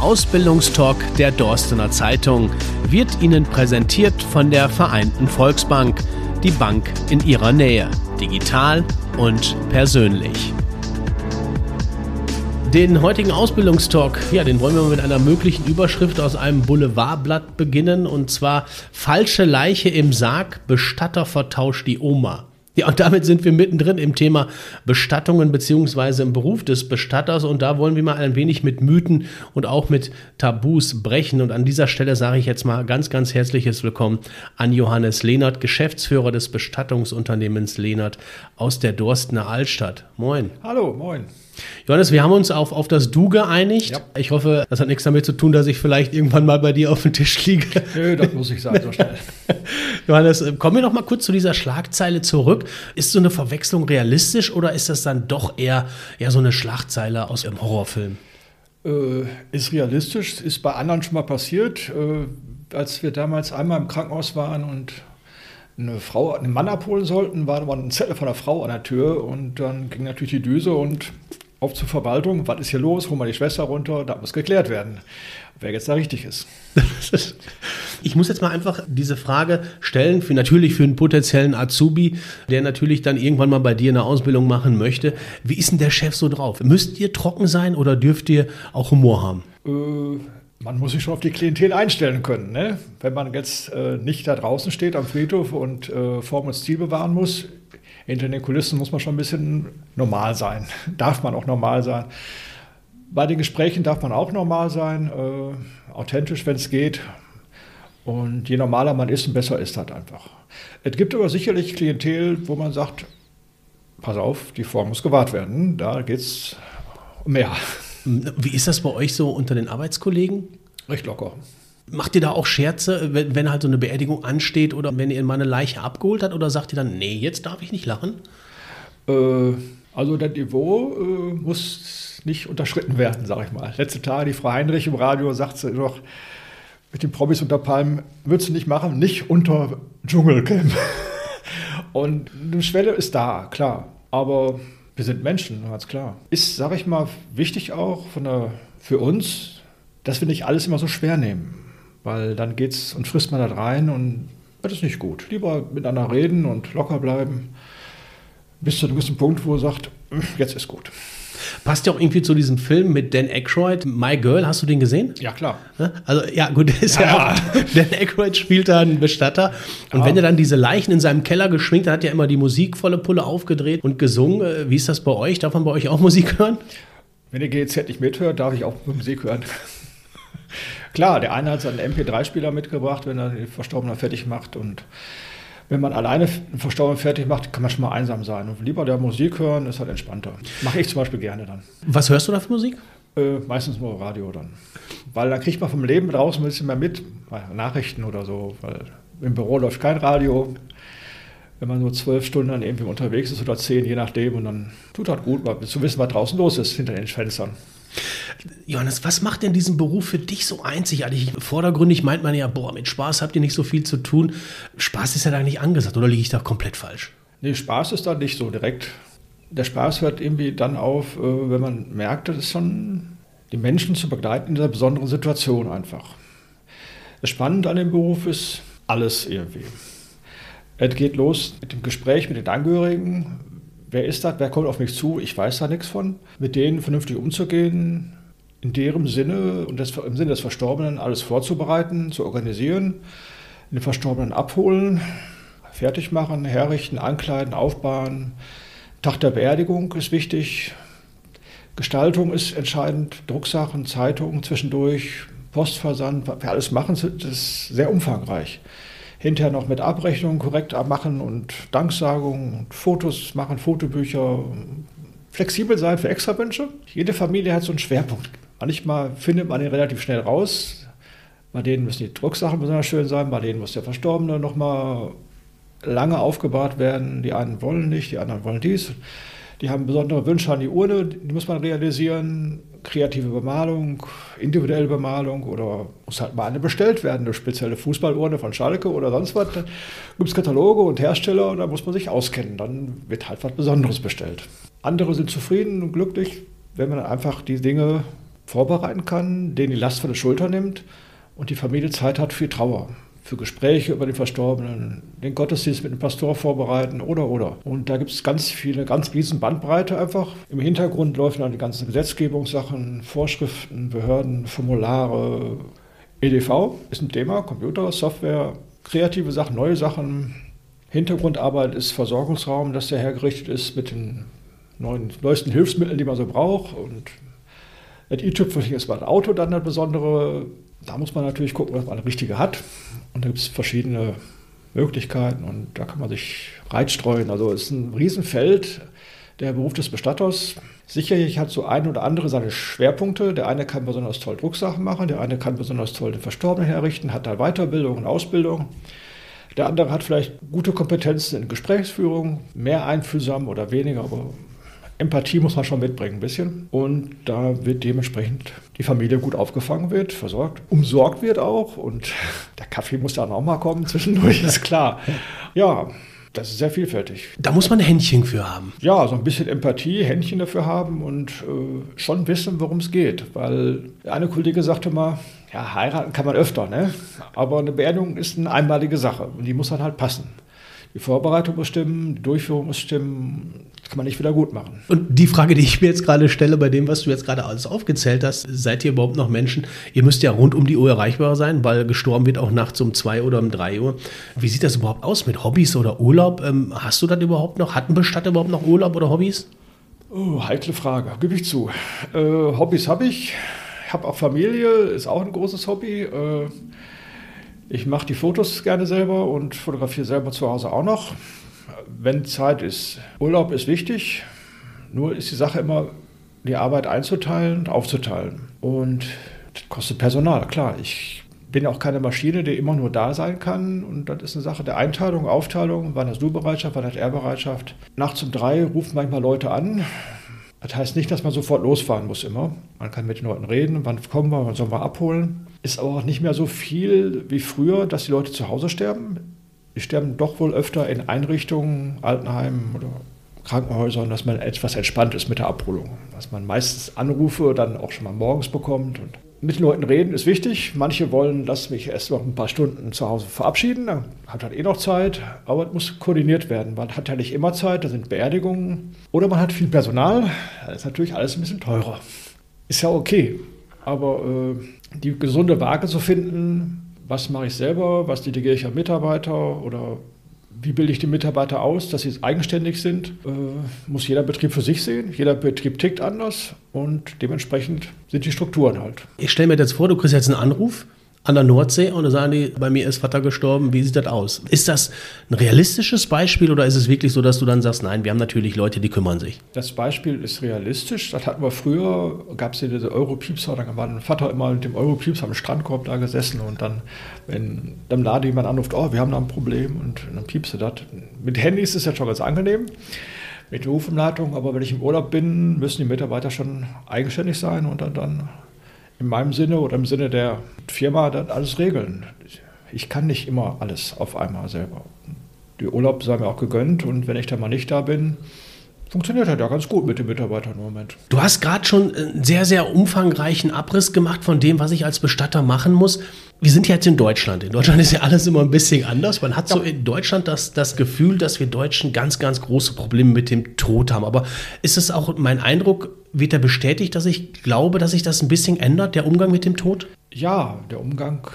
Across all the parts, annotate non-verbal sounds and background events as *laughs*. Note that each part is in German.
Ausbildungstalk der Dorstener Zeitung wird Ihnen präsentiert von der Vereinten Volksbank, die Bank in Ihrer Nähe, digital und persönlich. Den heutigen Ausbildungstalk, ja, den wollen wir mit einer möglichen Überschrift aus einem Boulevardblatt beginnen und zwar Falsche Leiche im Sarg, Bestatter vertauscht die Oma. Ja, und damit sind wir mittendrin im Thema Bestattungen beziehungsweise im Beruf des Bestatters. Und da wollen wir mal ein wenig mit Mythen und auch mit Tabus brechen. Und an dieser Stelle sage ich jetzt mal ganz, ganz herzliches Willkommen an Johannes Lehnert, Geschäftsführer des Bestattungsunternehmens Lehnert aus der Dorstener Altstadt. Moin. Hallo, moin. Johannes, wir haben uns auf, auf das Du geeinigt. Ja. Ich hoffe, das hat nichts damit zu tun, dass ich vielleicht irgendwann mal bei dir auf dem Tisch liege. Nö, das muss ich sagen, so schnell. *laughs* Johannes, kommen wir noch mal kurz zu dieser Schlagzeile zurück. Ist so eine Verwechslung realistisch oder ist das dann doch eher, eher so eine Schlagzeile aus einem Horrorfilm? Äh, ist realistisch, ist bei anderen schon mal passiert. Äh, als wir damals einmal im Krankenhaus waren und eine Frau, einen Mann abholen sollten, war da ein Zettel von einer Frau an der Tür und dann ging natürlich die Düse und auf zur Verwaltung, was ist hier los, hol mal die Schwester runter, da muss geklärt werden, wer jetzt da richtig ist. *laughs* Ich muss jetzt mal einfach diese Frage stellen, für natürlich für einen potenziellen Azubi, der natürlich dann irgendwann mal bei dir eine Ausbildung machen möchte. Wie ist denn der Chef so drauf? Müsst ihr trocken sein oder dürft ihr auch Humor haben? Äh, man muss sich schon auf die Klientel einstellen können. Ne? Wenn man jetzt äh, nicht da draußen steht am Friedhof und äh, Form und Stil bewahren muss, hinter den Kulissen muss man schon ein bisschen normal sein. *laughs* Darf man auch normal sein. Bei den Gesprächen darf man auch normal sein, äh, authentisch, wenn es geht. Und je normaler man ist, besser ist das einfach. Es gibt aber sicherlich Klientel, wo man sagt, pass auf, die Form muss gewahrt werden. Da geht es um mehr. Wie ist das bei euch so unter den Arbeitskollegen? Recht locker. Macht ihr da auch Scherze, wenn, wenn halt so eine Beerdigung ansteht oder wenn ihr mal eine Leiche abgeholt habt oder sagt ihr dann, nee, jetzt darf ich nicht lachen? Äh, also das Niveau äh, muss nicht unterschritten werden, sag ich mal. Letzte Tage die Frau Heinrich im Radio sagt sie doch, mit den Promis unter Palmen würdest du nicht machen, nicht unter Dschungelcamp. *laughs* Und eine Schwelle ist da, klar. Aber wir sind Menschen, ganz klar. Ist, sag ich mal, wichtig auch der, für uns, dass wir nicht alles immer so schwer nehmen weil dann geht's und frisst man da rein und das ist nicht gut. Lieber miteinander reden und locker bleiben, bis zu einem gewissen Punkt, wo er sagt, hm, jetzt ist gut. Passt ja auch irgendwie zu diesem Film mit Dan Aykroyd, My Girl. Hast du den gesehen? Ja, klar. Also, ja, gut, *laughs* ist ja, ja auch, *laughs* Dan Aykroyd spielt da einen Bestatter. Und ja. wenn er dann diese Leichen in seinem Keller geschwingt, dann hat er immer die Musik volle Pulle aufgedreht und gesungen. Äh, wie ist das bei euch? Darf man bei euch auch Musik hören? Wenn ihr GZ nicht mithört, darf ich auch Musik hören. Klar, der eine hat seinen MP3-Spieler mitgebracht, wenn er den Verstorbenen fertig macht. Und wenn man alleine einen Verstorbenen fertig macht, kann man schon mal einsam sein. Und lieber der Musik hören, ist halt entspannter. Mache ich zum Beispiel gerne dann. Was hörst du da für Musik? Äh, meistens nur Radio dann. Weil dann kriegt man vom Leben draußen ein bisschen mehr mit. Nachrichten oder so. Weil im Büro läuft kein Radio. Wenn man nur zwölf Stunden dann irgendwie unterwegs ist oder zehn, je nachdem. Und dann tut das gut, mal zu wissen, was draußen los ist hinter den Fenstern. Johannes, was macht denn diesen Beruf für dich so einzigartig? Vordergründig meint man ja, boah, mit Spaß habt ihr nicht so viel zu tun. Spaß ist ja da nicht angesagt, oder liege ich da komplett falsch? Nee, Spaß ist da nicht so direkt. Der Spaß hört irgendwie dann auf, äh, wenn man merkt, das ist schon die Menschen zu begleiten in dieser besonderen Situation einfach. Das Spannende an dem Beruf ist alles irgendwie. Es geht los mit dem Gespräch mit den Angehörigen, wer ist das, wer kommt auf mich zu, ich weiß da nichts von, mit denen vernünftig umzugehen, in deren Sinne und das, im Sinne des Verstorbenen alles vorzubereiten, zu organisieren, den Verstorbenen abholen, fertig machen, herrichten, ankleiden, aufbauen. Tag der Beerdigung ist wichtig. Gestaltung ist entscheidend, Drucksachen, Zeitungen zwischendurch, Postversand, wir alles machen, das ist sehr umfangreich hinterher noch mit Abrechnungen korrekt machen und Danksagungen Fotos machen, Fotobücher. Flexibel sein für Extrawünsche. Jede Familie hat so einen Schwerpunkt. Manchmal findet man den relativ schnell raus. Bei denen müssen die Drucksachen besonders schön sein, bei denen muss der Verstorbene nochmal lange aufgebahrt werden. Die einen wollen nicht, die anderen wollen dies. Die haben besondere Wünsche an die Urne, die muss man realisieren. Kreative Bemalung, individuelle Bemalung oder muss halt mal eine bestellt werden, eine spezielle Fußballurne von Schalke oder sonst was. Dann gibt es Kataloge und Hersteller und da muss man sich auskennen. Dann wird halt was Besonderes bestellt. Andere sind zufrieden und glücklich, wenn man einfach die Dinge vorbereiten kann, denen die Last von der Schulter nimmt und die Familie Zeit hat für Trauer, für Gespräche über den Verstorbenen, den Gottesdienst mit dem Pastor vorbereiten oder oder. Und da gibt es ganz viele, ganz riesen Bandbreite einfach. Im Hintergrund laufen dann die ganzen Gesetzgebungssachen, Vorschriften, Behörden, Formulare. EDV ist ein Thema, Computer, Software, kreative Sachen, neue Sachen. Hintergrundarbeit ist Versorgungsraum, dass der hergerichtet ist mit den neuen, neuesten Hilfsmitteln, die man so braucht. Und das i-Tüpfelchen ist beim Auto dann das Besondere. Da muss man natürlich gucken, was man das Richtige hat. Und da gibt es verschiedene Möglichkeiten und da kann man sich reitstreuen. Also es ist ein Riesenfeld, der Beruf des Bestatters. Sicherlich hat so ein oder andere seine Schwerpunkte. Der eine kann besonders toll Drucksachen machen, der eine kann besonders toll den Verstorbenen herrichten, hat da Weiterbildung und Ausbildung. Der andere hat vielleicht gute Kompetenzen in Gesprächsführung, mehr einfühlsam oder weniger, aber Empathie muss man schon mitbringen, ein bisschen. Und da wird dementsprechend die Familie gut aufgefangen wird, versorgt, umsorgt wird auch. Und der Kaffee muss dann auch mal kommen zwischendurch, ist klar. Ja, das ist sehr vielfältig. Da muss man ein Händchen für haben. Ja, so ein bisschen Empathie, Händchen dafür haben und äh, schon wissen, worum es geht. Weil eine Kollege sagte mal, ja, heiraten kann man öfter, ne? aber eine Beerdigung ist eine einmalige Sache und die muss dann halt passen. Die Vorbereitung muss stimmen, die Durchführung muss stimmen. Das kann man nicht wieder gut machen. Und die Frage, die ich mir jetzt gerade stelle, bei dem, was du jetzt gerade alles aufgezählt hast, seid ihr überhaupt noch Menschen? Ihr müsst ja rund um die Uhr erreichbar sein, weil gestorben wird auch nachts um zwei oder um drei Uhr. Wie sieht das überhaupt aus mit Hobbys oder Urlaub? Ähm, hast du das überhaupt noch? Hat ein Bestatter überhaupt noch Urlaub oder Hobbys? Oh, heikle Frage, gebe ich zu. Äh, Hobbys habe ich. Ich habe auch Familie, ist auch ein großes Hobby. Äh, ich mache die Fotos gerne selber und fotografiere selber zu Hause auch noch, wenn Zeit ist. Urlaub ist wichtig, nur ist die Sache immer, die Arbeit einzuteilen und aufzuteilen. Und das kostet Personal, klar. Ich bin auch keine Maschine, die immer nur da sein kann. Und das ist eine Sache der Einteilung, Aufteilung. Wann hast du Bereitschaft, wann hat er Bereitschaft? Nachts um drei rufen manchmal Leute an. Das heißt nicht, dass man sofort losfahren muss immer. Man kann mit den Leuten reden, wann kommen wir, wann sollen wir abholen. Ist aber auch nicht mehr so viel wie früher, dass die Leute zu Hause sterben. Die sterben doch wohl öfter in Einrichtungen, Altenheimen oder Krankenhäusern, dass man etwas entspannt ist mit der Abholung. Dass man meistens Anrufe dann auch schon mal morgens bekommt. Und mit den Leuten reden ist wichtig. Manche wollen, lass mich erst noch ein paar Stunden zu Hause verabschieden. Dann hat halt eh noch Zeit. Aber es muss koordiniert werden. Man hat ja nicht immer Zeit. Da sind Beerdigungen. Oder man hat viel Personal. Das ist natürlich alles ein bisschen teurer. Ist ja okay. Aber äh, die gesunde Waage zu finden, was mache ich selber, was delegiere ich an Mitarbeiter? Oder wie bilde ich die Mitarbeiter aus, dass sie eigenständig sind, äh, muss jeder Betrieb für sich sehen. Jeder Betrieb tickt anders. Und dementsprechend sind die Strukturen halt. Ich stelle mir jetzt vor, du kriegst jetzt einen Anruf an der Nordsee und dann sagen die, bei mir ist Vater gestorben, wie sieht das aus? Ist das ein realistisches Beispiel oder ist es wirklich so, dass du dann sagst, nein, wir haben natürlich Leute, die kümmern sich? Das Beispiel ist realistisch. Das hatten wir früher, gab es hier diese Europiepser, da war mein Vater immer mit dem Europiepser am Strandkorb da gesessen und dann, wenn dann da jemand anruft, oh, wir haben da ein Problem und dann piepste das. Mit Handys ist ja schon ganz angenehm mit der Rufumleitung, aber wenn ich im Urlaub bin, müssen die Mitarbeiter schon eigenständig sein und dann, dann in meinem Sinne oder im Sinne der Firma dann alles regeln. Ich kann nicht immer alles auf einmal selber. Die Urlaub sei mir auch gegönnt und wenn ich dann mal nicht da bin, funktioniert halt ja ganz gut mit den Mitarbeitern im Moment. Du hast gerade schon einen sehr, sehr umfangreichen Abriss gemacht von dem, was ich als Bestatter machen muss. Wir sind jetzt in Deutschland. In Deutschland ist ja alles immer ein bisschen anders. Man hat so in Deutschland das, das Gefühl, dass wir Deutschen ganz, ganz große Probleme mit dem Tod haben. Aber ist es auch mein Eindruck, wird er bestätigt, dass ich glaube, dass sich das ein bisschen ändert, der Umgang mit dem Tod? Ja, der Umgang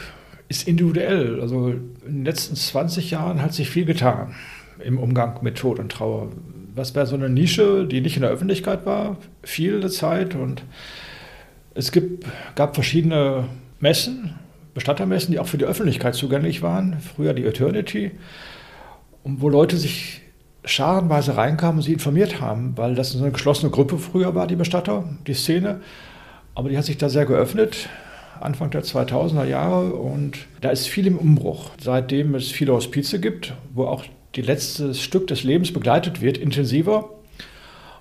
ist individuell. Also in den letzten 20 Jahren hat sich viel getan im Umgang mit Tod und Trauer was wäre so eine Nische, die nicht in der Öffentlichkeit war, viele Zeit. Und es gibt, gab verschiedene Messen, Bestattermessen, die auch für die Öffentlichkeit zugänglich waren. Früher die Eternity, wo Leute sich scharenweise reinkamen und sie informiert haben, weil das eine geschlossene Gruppe früher war, die Bestatter, die Szene. Aber die hat sich da sehr geöffnet, Anfang der 2000er Jahre. Und da ist viel im Umbruch. Seitdem es viele Hospize gibt, wo auch die letzte Stück des Lebens begleitet wird, intensiver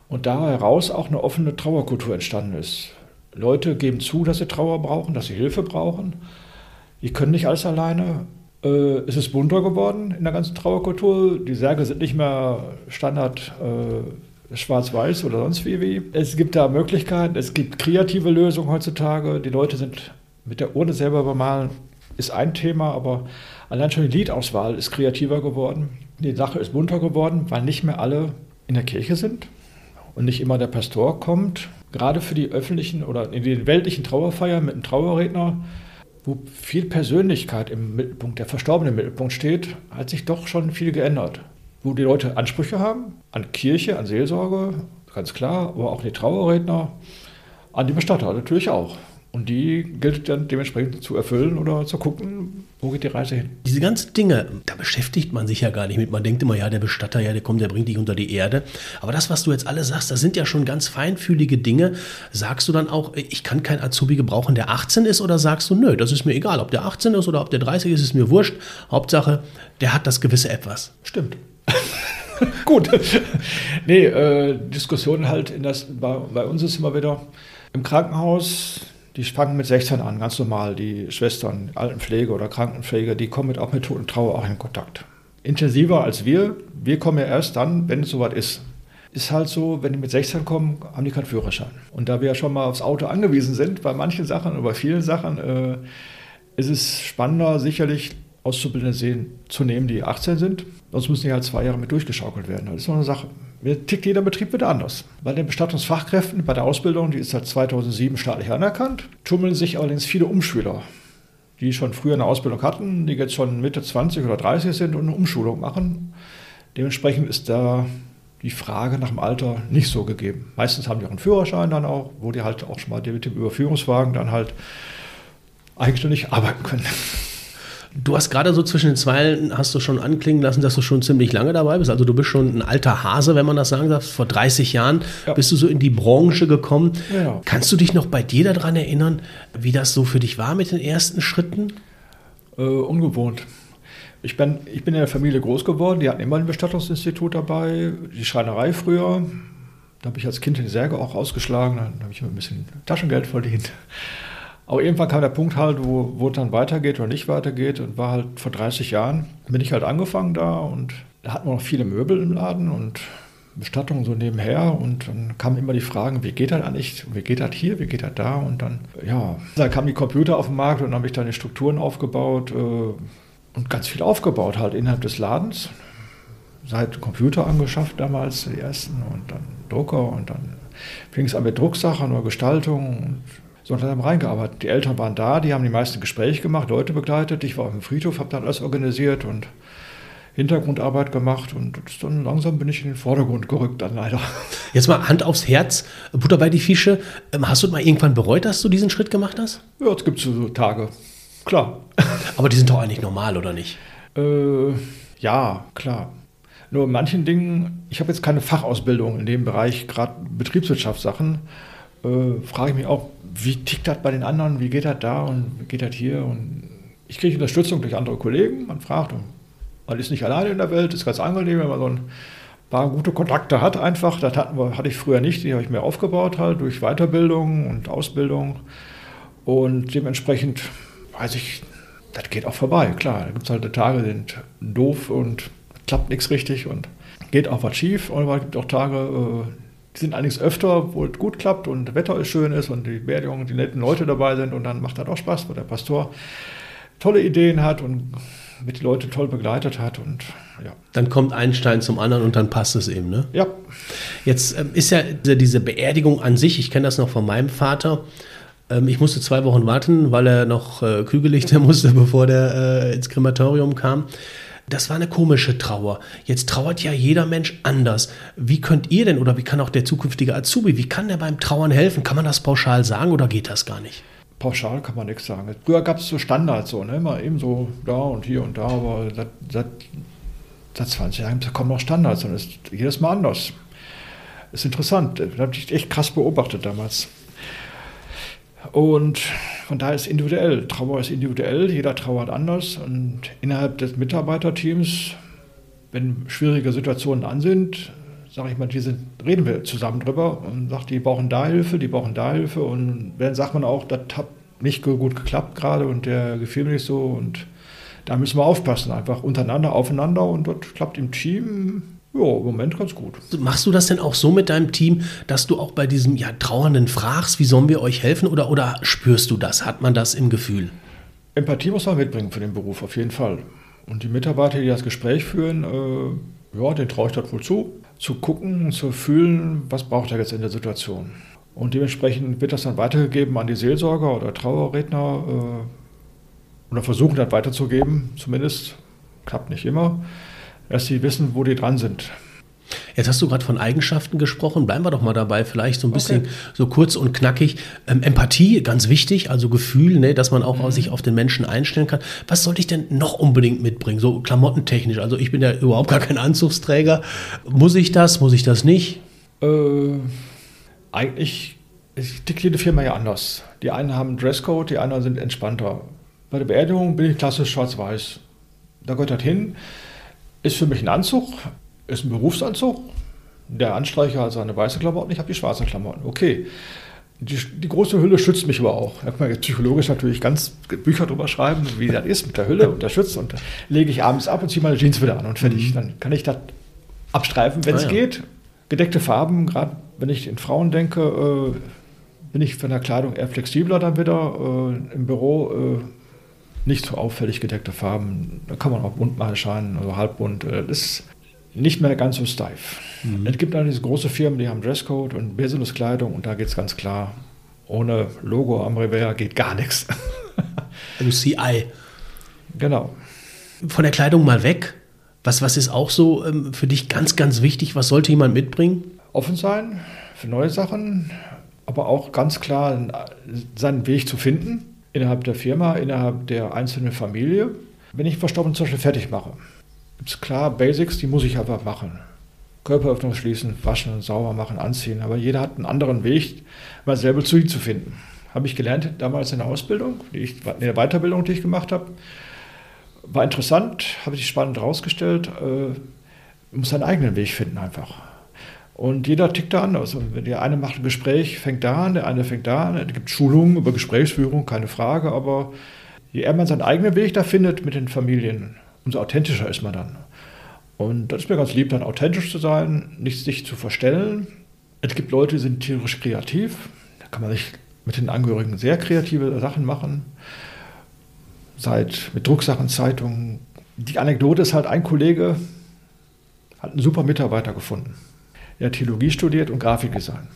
und da heraus auch eine offene Trauerkultur entstanden ist. Leute geben zu, dass sie Trauer brauchen, dass sie Hilfe brauchen. Die können nicht alles alleine. Äh, es ist bunter geworden in der ganzen Trauerkultur. Die Särge sind nicht mehr Standard äh, schwarz-weiß oder sonst wie, wie. Es gibt da Möglichkeiten, es gibt kreative Lösungen heutzutage. Die Leute sind mit der Urne selber bemalen, ist ein Thema, aber allein schon die Liedauswahl ist kreativer geworden. Die Sache ist bunter geworden, weil nicht mehr alle in der Kirche sind und nicht immer der Pastor kommt. Gerade für die öffentlichen oder in den weltlichen Trauerfeiern mit einem Trauerredner, wo viel Persönlichkeit im Mittelpunkt, der Verstorbene im Mittelpunkt steht, hat sich doch schon viel geändert. Wo die Leute Ansprüche haben an Kirche, an Seelsorge, ganz klar, aber auch die Trauerredner, an die Bestatter natürlich auch. Und die gilt dann dementsprechend zu erfüllen oder zu gucken, wo geht die Reise hin. Diese ganzen Dinge, da beschäftigt man sich ja gar nicht mit. Man denkt immer, ja, der Bestatter, ja, der kommt, der bringt dich unter die Erde. Aber das, was du jetzt alle sagst, das sind ja schon ganz feinfühlige Dinge. Sagst du dann auch, ich kann kein Azubi gebrauchen, der 18 ist? Oder sagst du, nö, das ist mir egal. Ob der 18 ist oder ob der 30 ist, ist mir wurscht. Hauptsache, der hat das gewisse Etwas. Stimmt. *laughs* Gut. nee, äh, Diskussionen halt, in das, bei, bei uns ist immer wieder im Krankenhaus die fangen mit 16 an, ganz normal. Die Schwestern, Altenpflege oder Krankenpflege, die kommen mit, auch mit Tod und Trauer auch in Kontakt. Intensiver als wir. Wir kommen ja erst dann, wenn es soweit ist. Ist halt so, wenn die mit 16 kommen, haben die keinen Führerschein. Und da wir ja schon mal aufs Auto angewiesen sind, bei manchen Sachen oder bei vielen Sachen, äh, ist es spannender, sicherlich Auszubildende sehen, zu nehmen, die 18 sind. Sonst müssen die halt zwei Jahre mit durchgeschaukelt werden. Das ist noch eine Sache. Mir tickt jeder Betrieb wieder anders. Bei den Bestattungsfachkräften, bei der Ausbildung, die ist seit 2007 staatlich anerkannt, tummeln sich allerdings viele Umschüler, die schon früher eine Ausbildung hatten, die jetzt schon Mitte 20 oder 30 sind und eine Umschulung machen. Dementsprechend ist da die Frage nach dem Alter nicht so gegeben. Meistens haben die auch einen Führerschein dann auch, wo die halt auch schon mal mit dem Überführungswagen dann halt eigenständig arbeiten können. Du hast gerade so zwischen den Zeilen, hast du schon anklingen lassen, dass du schon ziemlich lange dabei bist. Also du bist schon ein alter Hase, wenn man das sagen darf. Vor 30 Jahren ja. bist du so in die Branche gekommen. Ja. Kannst du dich noch bei dir daran erinnern, wie das so für dich war mit den ersten Schritten? Äh, ungewohnt. Ich bin, ich bin in der Familie groß geworden, die hatten immer ein Bestattungsinstitut dabei, die Schreinerei früher. Da habe ich als Kind den Särge auch ausgeschlagen, dann habe ich immer ein bisschen Taschengeld verdient. Aber irgendwann kam der Punkt halt, wo, wo es dann weitergeht oder nicht weitergeht und war halt vor 30 Jahren, bin ich halt angefangen da und da hatten wir noch viele Möbel im Laden und Bestattungen so nebenher und dann kamen immer die Fragen, wie geht das eigentlich, wie geht das hier, wie geht das da und dann, ja, dann kamen die Computer auf den Markt und dann habe ich dann die Strukturen aufgebaut äh, und ganz viel aufgebaut halt innerhalb des Ladens. Seit Computer angeschafft damals, die ersten und dann Drucker und dann fing es an mit Drucksachen oder Gestaltung und sondern haben reingearbeitet. Die Eltern waren da, die haben die meisten Gespräche gemacht, Leute begleitet. Ich war auf dem Friedhof, habe dann alles organisiert und Hintergrundarbeit gemacht und dann langsam bin ich in den Vordergrund gerückt dann leider. Jetzt mal Hand aufs Herz, Butter bei die Fische. Ähm, hast du mal irgendwann bereut, dass du diesen Schritt gemacht hast? Ja, es gibt so Tage, klar. *laughs* Aber die sind doch eigentlich normal, oder nicht? Äh, ja, klar. Nur in manchen Dingen, ich habe jetzt keine Fachausbildung in dem Bereich, gerade Betriebswirtschaftssachen, äh, frage ich mich auch, wie tickt das bei den anderen, wie geht das da und wie geht das hier? Und ich kriege Unterstützung durch andere Kollegen, man fragt und man ist nicht alleine in der Welt, ist ganz angenehm, wenn man so ein paar gute Kontakte hat einfach. Das hatten wir, hatte ich früher nicht, die habe ich mir aufgebaut halt durch Weiterbildung und Ausbildung. Und dementsprechend weiß ich, das geht auch vorbei, klar. Da gibt es halt Tage, die sind doof und klappt nichts richtig und geht auch was schief. Und es gibt auch Tage, äh, die sind allerdings öfter, wo es gut klappt und Wetter ist schön ist und die Beerdigung, die netten Leute dabei sind und dann macht das auch Spaß, weil der Pastor tolle Ideen hat und mit die Leute toll begleitet hat und ja. Dann kommt ein Stein zum anderen und dann passt es eben, ne? Ja. Jetzt ähm, ist ja diese Beerdigung an sich, ich kenne das noch von meinem Vater. Ähm, ich musste zwei Wochen warten, weil er noch äh, Kügellichter *laughs* musste, bevor der äh, ins Krematorium kam. Das war eine komische Trauer. Jetzt trauert ja jeder Mensch anders. Wie könnt ihr denn oder wie kann auch der zukünftige Azubi, wie kann der beim Trauern helfen? Kann man das pauschal sagen oder geht das gar nicht? Pauschal kann man nichts sagen. Früher gab es so Standards, so, ne? immer eben so da und hier und da, aber seit, seit, seit 20 Jahren kommen noch Standards und es ist jedes Mal anders. Ist interessant. Das habe ich echt krass beobachtet damals. Und von daher ist individuell. Trauer ist individuell, jeder trauert anders. Und innerhalb des Mitarbeiterteams, wenn schwierige Situationen an sind, sage ich mal, die sind, reden wir zusammen drüber und sagt, die brauchen da Hilfe, die brauchen da Hilfe. Und dann sagt man auch, das hat nicht gut geklappt gerade und der gefiel mir nicht so. Und da müssen wir aufpassen, einfach untereinander, aufeinander und dort klappt im Team Ja, im Moment ganz gut. Machst du das denn auch so mit deinem Team, dass du auch bei diesem ja, Trauernden fragst, wie sollen wir euch helfen? Oder, oder spürst du das? Hat man das im Gefühl? Empathie muss man mitbringen für den Beruf, auf jeden Fall. Und die Mitarbeiter, die das Gespräch führen, äh, ja, den traue ich das wohl zu, zu gucken, zu fühlen, was braucht er jetzt in der Situation. Und dementsprechend wird das dann weitergegeben an die Seelsorger oder Trauerredner äh, oder versuchen das weiterzugeben, zumindest. Klappt nicht immer dass sie wissen, wo die dran sind. Jetzt hast du gerade von Eigenschaften gesprochen. Bleiben wir doch mal dabei, vielleicht so ein bisschen okay. so kurz und knackig. Ähm, Empathie, ganz wichtig, also Gefühl, ne, dass man auch mhm. sich auf den Menschen einstellen kann. Was sollte ich denn noch unbedingt mitbringen, so klamottentechnisch? Also ich bin ja überhaupt gar kein Anzugsträger. Muss ich das, muss ich das nicht? Äh, eigentlich tickt jede Firma ja anders. Die einen haben Dresscode, die anderen sind entspannter. Bei der Beerdigung bin ich klassisch schwarz-weiß. Da gehört das hin. Ist für mich ein Anzug, ist ein Berufsanzug. Der Anstreicher hat seine weiße Klamotten, ich habe die schwarzen Klamotten. Okay. Die, die, große Hülle schützt mich aber auch. Da kann man jetzt psychologisch natürlich ganz Bücher drüber schreiben, wie das ist mit der Hülle und der Schützt. Und lege ich abends ab und ziehe meine Jeans wieder an und fertig. Mhm. Dann kann ich das abstreifen, wenn es ah, ja. geht. Gedeckte Farben, gerade wenn ich in Frauen denke, äh, bin ich von der Kleidung eher flexibler dann wieder. Äh, Im Büro äh, nicht so auffällig gedeckte Farben. Da kann man auch bunt mal erscheinen, also halbbunt. Das ist nicht mehr ganz so steif. Mhm. Es gibt allerdings große Firmen, die haben Dresscode und Businesskleidung und da geht es ganz klar. Ohne Logo am Revers geht gar nichts. *laughs* UCI. Genau. Von der Kleidung mal weg. Was, was ist auch so ähm, für dich ganz, ganz wichtig? Was sollte jemand mitbringen? Offen sein für neue Sachen, aber auch ganz klar seinen Weg zu finden innerhalb der Firma, innerhalb der einzelnen Familie. Wenn ich Verstorbenen zum Beispiel fertig mache, gibt es klar Basics, die muss ich einfach machen. Körperöffnung schließen, waschen, sauber machen, anziehen. Aber jeder hat einen anderen Weg, mal selber zu ihm zu finden. Habe ich gelernt damals in der Ausbildung, ich, in der Weiterbildung, die ich gemacht habe. War interessant, habe ich spannend herausgestellt. Äh, muss seinen eigenen Weg finden einfach. Und jeder tickt da anders. Und der eine macht ein Gespräch, fängt da an, der eine fängt da an. Es gibt Schulungen über Gesprächsführung, keine Frage. Aber je eher man seinen eigenen Weg da findet mit den Familien, umso authentischer ist man dann. Und das ist mir ganz lieb, dann authentisch zu sein, nicht sich zu verstellen. Es gibt Leute, die sind tierisch kreativ. Da kann man sich mit den Angehörigen sehr kreative Sachen machen. Seit mit Drucksachen, Zeitungen. Die Anekdote ist halt, ein Kollege hat einen super Mitarbeiter gefunden. Er hat Theologie studiert und Grafikdesign.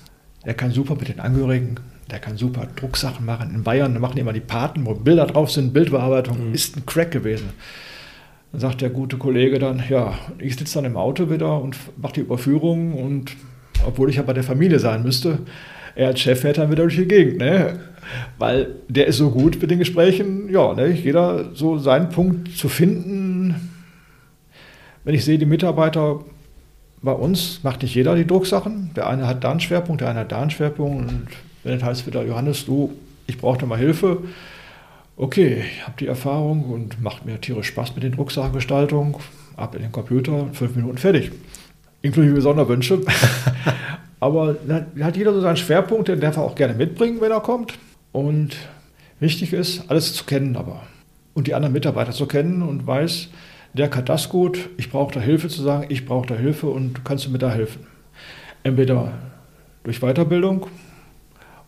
Er kann super mit den Angehörigen, der kann super Drucksachen machen. In Bayern machen immer die Paten, wo Bilder drauf sind, Bildbearbeitung, mhm. ist ein Crack gewesen. Dann sagt der gute Kollege dann, ja, ich sitze dann im Auto wieder und mache die Überführung und obwohl ich ja bei der Familie sein müsste, er als Chef fährt dann wieder durch die Gegend, ne? Weil der ist so gut mit den Gesprächen, ja, ne? jeder so seinen Punkt zu finden. Wenn ich sehe, die Mitarbeiter bei uns macht nicht jeder die Drucksachen. Der eine hat da einen Schwerpunkt, der eine hat da einen Schwerpunkt. Und wenn es heißt wieder, Johannes, du, ich brauche da mal Hilfe. Okay, ich habe die Erfahrung und macht mir tierisch Spaß mit den Drucksachengestaltung. Ab in den Computer, fünf Minuten fertig. Inklusive Sonderwünsche. *laughs* Aber da hat jeder so seinen Schwerpunkt, den darf er auch gerne mitbringen, wenn er kommt. Und wichtig ist, alles zu kennen aber. Und die anderen Mitarbeiter zu kennen und weiß, der kann das gut, ich brauche da Hilfe zu sagen, ich brauche da Hilfe und kannst du mir da helfen. Entweder durch Weiterbildung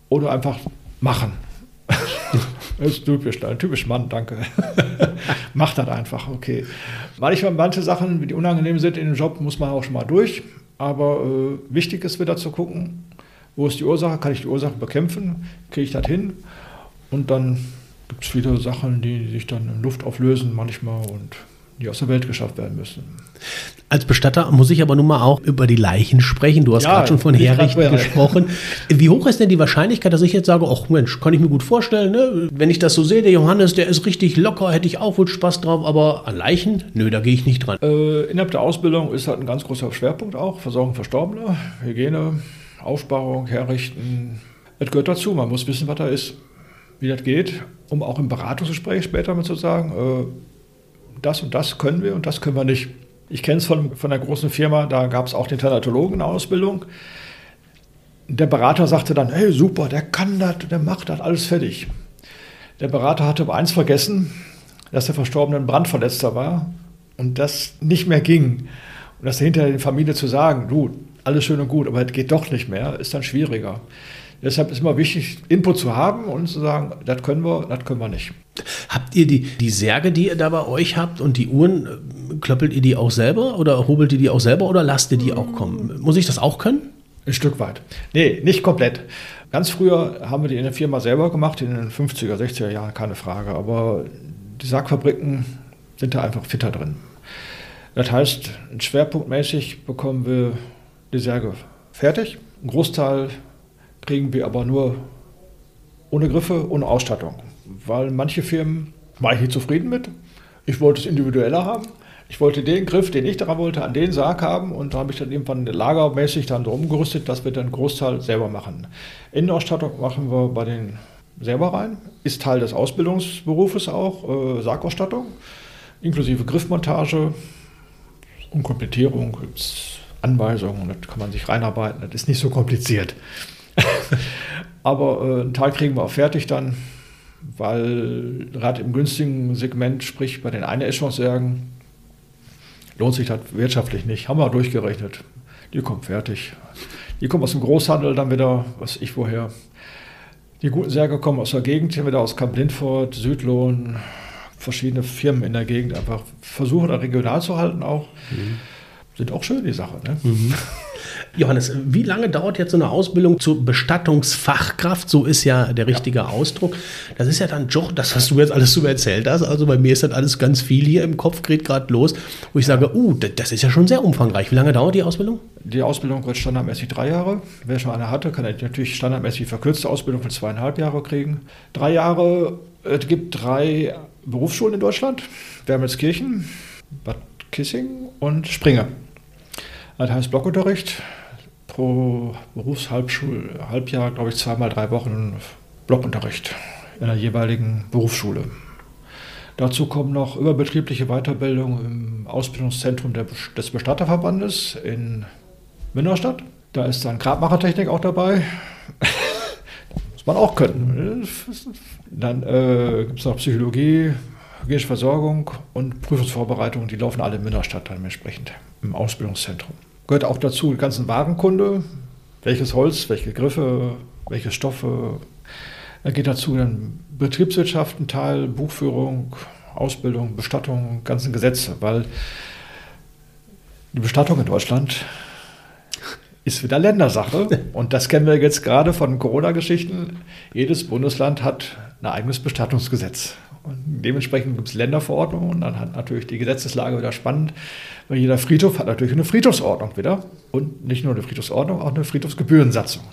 oder einfach machen. *laughs* das ist typisch, typisch Mann, danke. *laughs* Mach das einfach, okay. Manchmal manche Sachen, die unangenehm sind in dem Job, muss man auch schon mal durch. Aber äh, wichtig ist wieder zu gucken, wo ist die Ursache, kann ich die Ursache bekämpfen, kriege ich das hin und dann gibt es viele Sachen, die sich dann in Luft auflösen manchmal und die aus der Welt geschafft werden müssen. Als Bestatter muss ich aber nun mal auch über die Leichen sprechen. Du hast ja, gerade schon von Herrichten gesprochen. Wie hoch ist denn die Wahrscheinlichkeit, dass ich jetzt sage, ach Mensch, kann ich mir gut vorstellen, ne? wenn ich das so sehe, der Johannes, der ist richtig locker, hätte ich auch wohl Spaß drauf, aber an Leichen, nö, da gehe ich nicht dran. Äh, innerhalb der Ausbildung ist halt ein ganz großer Schwerpunkt auch, Versorgung Verstorbener, Hygiene, Aufsparung, Herrichten. Das gehört dazu, man muss wissen, was da ist, wie das geht, um auch im Beratungsgespräch später mal zu sagen, äh, das und das können wir und das können wir nicht. Ich kenne es von, von einer großen Firma, da gab es auch den Thanatologen in der Ausbildung. Der Berater sagte dann, hey super, der kann das, der macht das, alles fertig. Der Berater hatte aber eins vergessen, dass der Verstorbene ein Brandverletzter war und das nicht mehr ging. Und das hinterher der Familie zu sagen, du, alles schön und gut, aber es geht doch nicht mehr, ist dann schwieriger. Deshalb ist immer wichtig, Input zu haben und zu sagen, das können wir, das können wir nicht. Habt ihr die, die Särge, die ihr da bei euch habt und die Uhren, äh, klöppelt ihr die auch selber oder hobelt ihr die auch selber oder lasst ihr die auch kommen? Muss ich das auch können? Ein Stück weit. Nee, nicht komplett. Ganz früher haben wir die in der Firma selber gemacht, in den 50er, 60er Jahren, keine Frage. Aber die Sargfabriken sind da einfach fitter drin. Das heißt, schwerpunktmäßig bekommen wir die Särge fertig. Ein Großteil kriegen wir aber nur ohne Griffe, ohne Ausstattung. Weil manche Firmen war ich nicht zufrieden mit. Ich wollte es individueller haben. Ich wollte den Griff, den ich daran wollte, an den Sarg haben und da habe ich dann irgendwann lagermäßig dann drum gerüstet, dass wir dann einen Großteil selber machen. Innenausstattung machen wir bei den selber rein, ist Teil des Ausbildungsberufes auch, äh, Sargausstattung, inklusive Griffmontage und Komplettierung Anweisungen, das kann man sich reinarbeiten, das ist nicht so kompliziert. *laughs* Aber äh, einen Teil kriegen wir auch fertig dann, weil gerade im günstigen Segment, sprich bei den Eine-Eschwang-Särgen, lohnt sich das wirtschaftlich nicht. Haben wir durchgerechnet. Die kommen fertig. Die kommen aus dem Großhandel dann wieder, was ich woher. Die guten Särge kommen aus der Gegend, hier wieder aus Kamp Lindfort, Südlohn, verschiedene Firmen in der Gegend einfach versuchen, regional zu halten auch. Mhm. Sind auch schön, die Sache. Ne? Mhm. *laughs* Johannes, wie lange dauert jetzt so eine Ausbildung zur Bestattungsfachkraft? So ist ja der richtige ja. Ausdruck. Das ist ja dann doch das, was du jetzt alles so erzählt hast. Also bei mir ist das alles ganz viel hier im Kopf, geht gerade los, wo ich sage, uh, das ist ja schon sehr umfangreich. Wie lange dauert die Ausbildung? Die Ausbildung wird standardmäßig drei Jahre. Wer schon eine hatte, kann natürlich standardmäßig verkürzte Ausbildung von zweieinhalb Jahre kriegen. Drei Jahre, es gibt drei Berufsschulen in Deutschland. Wermelskirchen, Bad Kissing und Springe. Das heißt Blockunterricht pro Berufshalbjahr, glaube ich, zweimal drei Wochen Blockunterricht in der jeweiligen Berufsschule. Dazu kommen noch überbetriebliche Weiterbildung im Ausbildungszentrum des Bestatterverbandes in Münnerstadt. Da ist dann Grabmachertechnik auch dabei. *laughs* muss man auch können. Dann äh, gibt es noch Psychologie, hygienische Versorgung und Prüfungsvorbereitung. Die laufen alle in Münnerstadt dann entsprechend im Ausbildungszentrum gehört auch dazu die ganzen Warenkunde, welches Holz, welche Griffe, welche Stoffe. Da geht dazu dann Betriebswirtschaft ein Teil, Buchführung, Ausbildung, Bestattung, ganzen Gesetze, weil die Bestattung in Deutschland ist wieder Ländersache. *laughs* Und das kennen wir jetzt gerade von Corona-Geschichten. Jedes Bundesland hat ein eigenes Bestattungsgesetz. Und dementsprechend gibt es Länderverordnungen und dann hat natürlich die Gesetzeslage wieder spannend, weil jeder Friedhof hat natürlich eine Friedhofsordnung wieder und nicht nur eine Friedhofsordnung, auch eine Friedhofsgebührensatzung.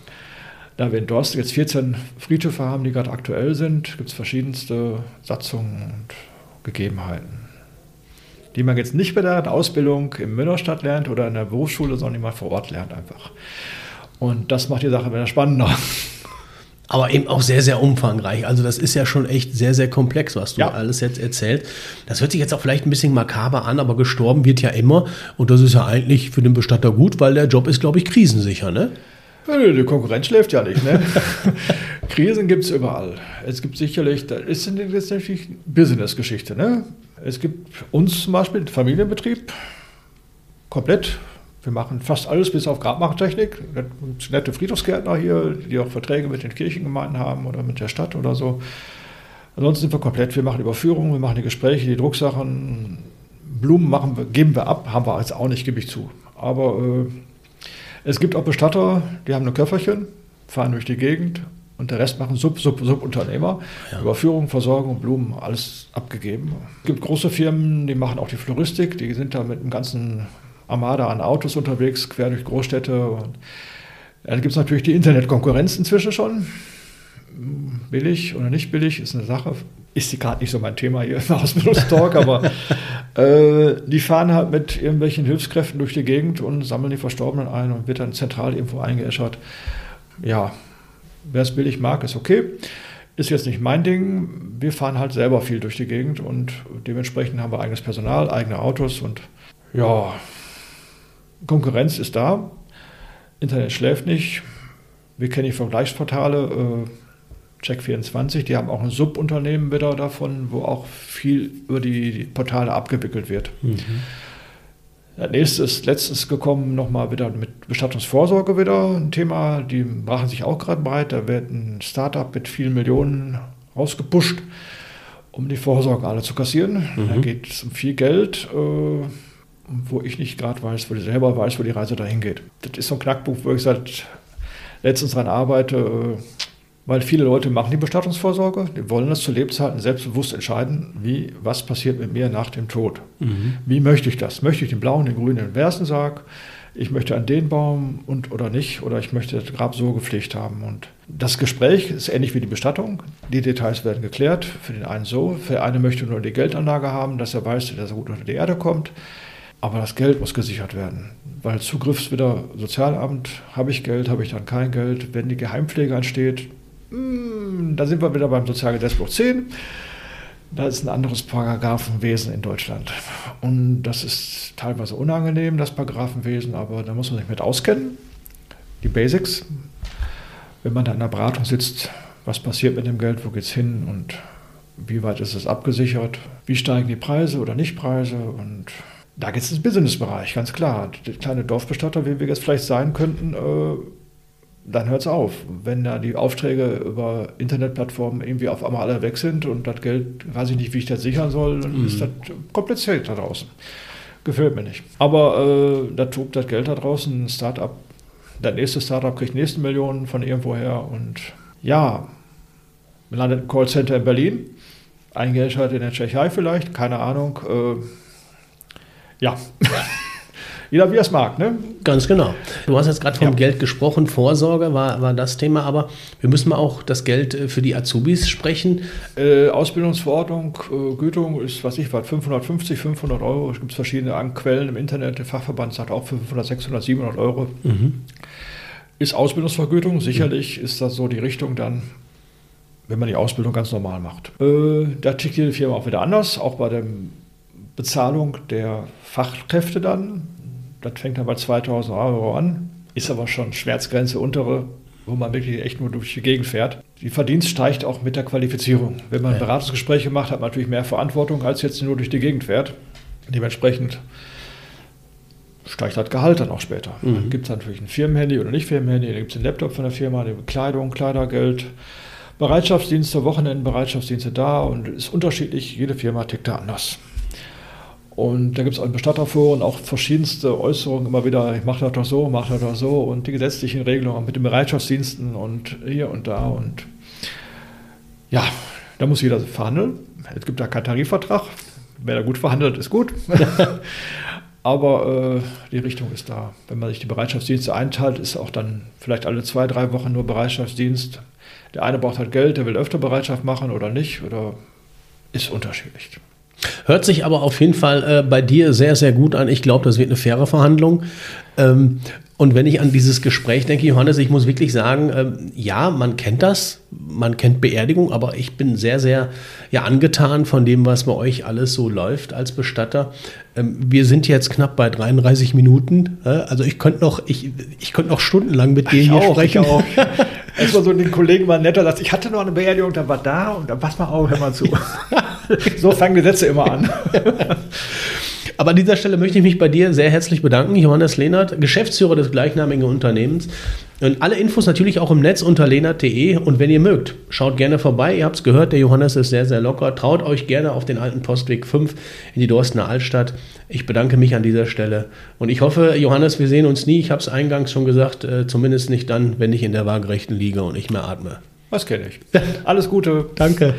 Da wir in Dorst jetzt 14 Friedhöfe haben, die gerade aktuell sind, gibt es verschiedenste Satzungen und Gegebenheiten, die man jetzt nicht bei der Ausbildung in Münnerstadt lernt oder in der Berufsschule, sondern die man vor Ort lernt einfach. Und das macht die Sache wieder spannender aber eben auch sehr, sehr umfangreich. Also das ist ja schon echt sehr, sehr komplex, was du ja. alles jetzt erzählt. Das hört sich jetzt auch vielleicht ein bisschen makaber an, aber gestorben wird ja immer. Und das ist ja eigentlich für den Bestatter gut, weil der Job ist, glaube ich, krisensicher, ne? Ja, die Konkurrenz schläft ja nicht. Ne? *laughs* Krisen gibt es überall. Es gibt sicherlich, das ist natürlich Business-Geschichte. Ne? Es gibt uns zum Beispiel, Familienbetrieb, komplett wir machen fast alles bis auf Grabmachtechnik. Nette Friedhofsgärtner hier, die auch Verträge mit den Kirchengemeinden haben oder mit der Stadt oder so. Ansonsten sind wir komplett. Wir machen Überführungen, wir machen die Gespräche, die Drucksachen. Blumen machen wir, geben wir ab, haben wir jetzt auch nicht, gebe ich zu. Aber äh, es gibt auch Bestatter, die haben ein Köfferchen, fahren durch die Gegend und der Rest machen Sub, Sub, Subunternehmer. Ja. Überführung, Versorgung, Blumen, alles abgegeben. Es gibt große Firmen, die machen auch die Floristik, die sind da mit dem ganzen Armada an Autos unterwegs, quer durch Großstädte. Und dann gibt es natürlich die Internetkonkurrenz inzwischen schon. Billig oder nicht billig ist eine Sache. Ist sie gerade nicht so mein Thema hier im Ausbildungstalk, *laughs* aber äh, die fahren halt mit irgendwelchen Hilfskräften durch die Gegend und sammeln die Verstorbenen ein und wird dann zentral irgendwo eingeäschert. Ja, wer es billig mag, ist okay. Ist jetzt nicht mein Ding. Wir fahren halt selber viel durch die Gegend und dementsprechend haben wir eigenes Personal, eigene Autos und ja, Konkurrenz ist da. Internet schläft nicht. Wir kennen die Vergleichsportale, äh, Check24, die haben auch ein Subunternehmen wieder davon, wo auch viel über die Portale abgewickelt wird. Mhm. Der nächste ist letztens gekommen, nochmal wieder mit Bestattungsvorsorge wieder ein Thema. Die machen sich auch gerade breit. Da wird ein Startup mit vielen Millionen rausgepusht, um die Vorsorge alle zu kassieren. Mhm. Da geht es um viel Geld, äh, wo ich nicht gerade weiß, wo ich selber weiß, wo die Reise dahin geht. Das ist so ein Knackpunkt, wo ich seit letztens dran arbeite. Äh, weil viele Leute machen die Bestattungsvorsorge, die wollen das zu Lebzeiten selbstbewusst entscheiden, wie, was passiert mit mir nach dem Tod. Mhm. Wie möchte ich das? Möchte ich den blauen, den grünen, den Versensarg? Ich möchte an den Baum und oder nicht, oder ich möchte das Grab so gepflegt haben. Und das Gespräch ist ähnlich wie die Bestattung. Die Details werden geklärt. Für den einen so, für den einen möchte nur die Geldanlage haben, dass er weiß, dass er gut unter die Erde kommt. Aber das Geld muss gesichert werden, weil Zugriffs wieder Sozialamt, habe ich Geld, habe ich dann kein Geld. Wenn die Geheimpflege ansteht, hm, da sind wir wieder beim Sozialgesetzbuch 10. Da ist ein anderes Paragraphenwesen in Deutschland. Und das ist teilweise unangenehm, das Paragraphenwesen, aber da muss man sich mit auskennen. Die Basics. Wenn man da in der Beratung sitzt, was passiert mit dem Geld, wo geht es hin und wie weit ist es abgesichert, wie steigen die Preise oder nicht Preise und da geht es ins Businessbereich, ganz klar. Der kleine Dorfbestatter, wie wir jetzt vielleicht sein könnten, äh, dann hört es auf. Wenn da die Aufträge über Internetplattformen irgendwie auf einmal alle weg sind und das Geld, weiß ich nicht, wie ich das sichern soll, dann mhm. ist das kompliziert da draußen. Gefällt mir nicht. Aber äh, da tobt das Geld da draußen, ein Startup, der nächste Startup kriegt nächste Millionen von irgendwoher und ja, landet im Callcenter in Berlin, ein Geldschalter in der Tschechei vielleicht, keine Ahnung. Äh, ja. Jeder wie er es mag, ne? Ganz genau. Du hast jetzt gerade vom ja. Geld gesprochen, Vorsorge war, war das Thema, aber wir müssen mal auch das Geld äh, für die Azubis sprechen. Äh, Ausbildungsverordnung, äh, Gütung ist, was ich weiß, 550, 500 Euro. Es gibt verschiedene Quellen im Internet. Der Fachverband sagt auch 500, 600, 700 Euro. Mhm. Ist Ausbildungsvergütung. Sicherlich mhm. ist das so die Richtung dann, wenn man die Ausbildung ganz normal macht. Äh, da tickt jede Firma auch wieder anders, auch bei der Bezahlung der Fachkräfte dann. Das fängt dann bei 2000 Euro an, ist aber schon Schmerzgrenze untere, wo man wirklich echt nur durch die Gegend fährt. Die Verdienst steigt auch mit der Qualifizierung. Wenn man ja. Beratungsgespräche macht, hat man natürlich mehr Verantwortung, als jetzt nur durch die Gegend fährt. Dementsprechend steigt das Gehalt dann auch später. Mhm. Dann gibt es natürlich ein Firmenhandy oder nicht Firmenhandy, dann gibt es den Laptop von der Firma, die Bekleidung, Kleidergeld, Bereitschaftsdienste, Wochenenden-Bereitschaftsdienste da und ist unterschiedlich. Jede Firma tickt da anders. Und da gibt es auch Bestatterforen auch verschiedenste Äußerungen immer wieder, ich mache das doch so, mache das doch so und die gesetzlichen Regelungen mit den Bereitschaftsdiensten und hier und da und ja, da muss jeder verhandeln. Es gibt da keinen Tarifvertrag. Wer da gut verhandelt, ist gut. *laughs* Aber äh, die Richtung ist da. Wenn man sich die Bereitschaftsdienste einteilt, ist auch dann vielleicht alle zwei, drei Wochen nur Bereitschaftsdienst. Der eine braucht halt Geld, der will öfter Bereitschaft machen oder nicht. Oder ist unterschiedlich. Hört sich aber auf jeden Fall äh, bei dir sehr, sehr gut an. Ich glaube, das wird eine faire Verhandlung. Ähm, und wenn ich an dieses Gespräch denke, Johannes, ich muss wirklich sagen, ähm, ja, man kennt das, man kennt Beerdigung, aber ich bin sehr, sehr ja, angetan von dem, was bei euch alles so läuft als Bestatter. Ähm, wir sind jetzt knapp bei 33 Minuten. Äh, also ich könnte noch, ich, ich könnte noch stundenlang mit dir ich hier auch, sprechen. Ich auch. *laughs* War so den Kollegen mal netter, dass ich hatte noch eine Beerdigung, da war da und dann pass mal auf, hör mal zu. *laughs* *laughs* so fangen die Sätze immer an. *laughs* Aber an dieser Stelle möchte ich mich bei dir sehr herzlich bedanken, Johannes Lehnert, Geschäftsführer des gleichnamigen Unternehmens. Und alle Infos natürlich auch im Netz unter lehnert.de. Und wenn ihr mögt, schaut gerne vorbei. Ihr habt es gehört, der Johannes ist sehr, sehr locker. Traut euch gerne auf den alten Postweg 5 in die Dorstener Altstadt. Ich bedanke mich an dieser Stelle. Und ich hoffe, Johannes, wir sehen uns nie. Ich habe es eingangs schon gesagt, äh, zumindest nicht dann, wenn ich in der waagerechten liege und nicht mehr atme. Was kenne ich. *laughs* Alles Gute. Danke.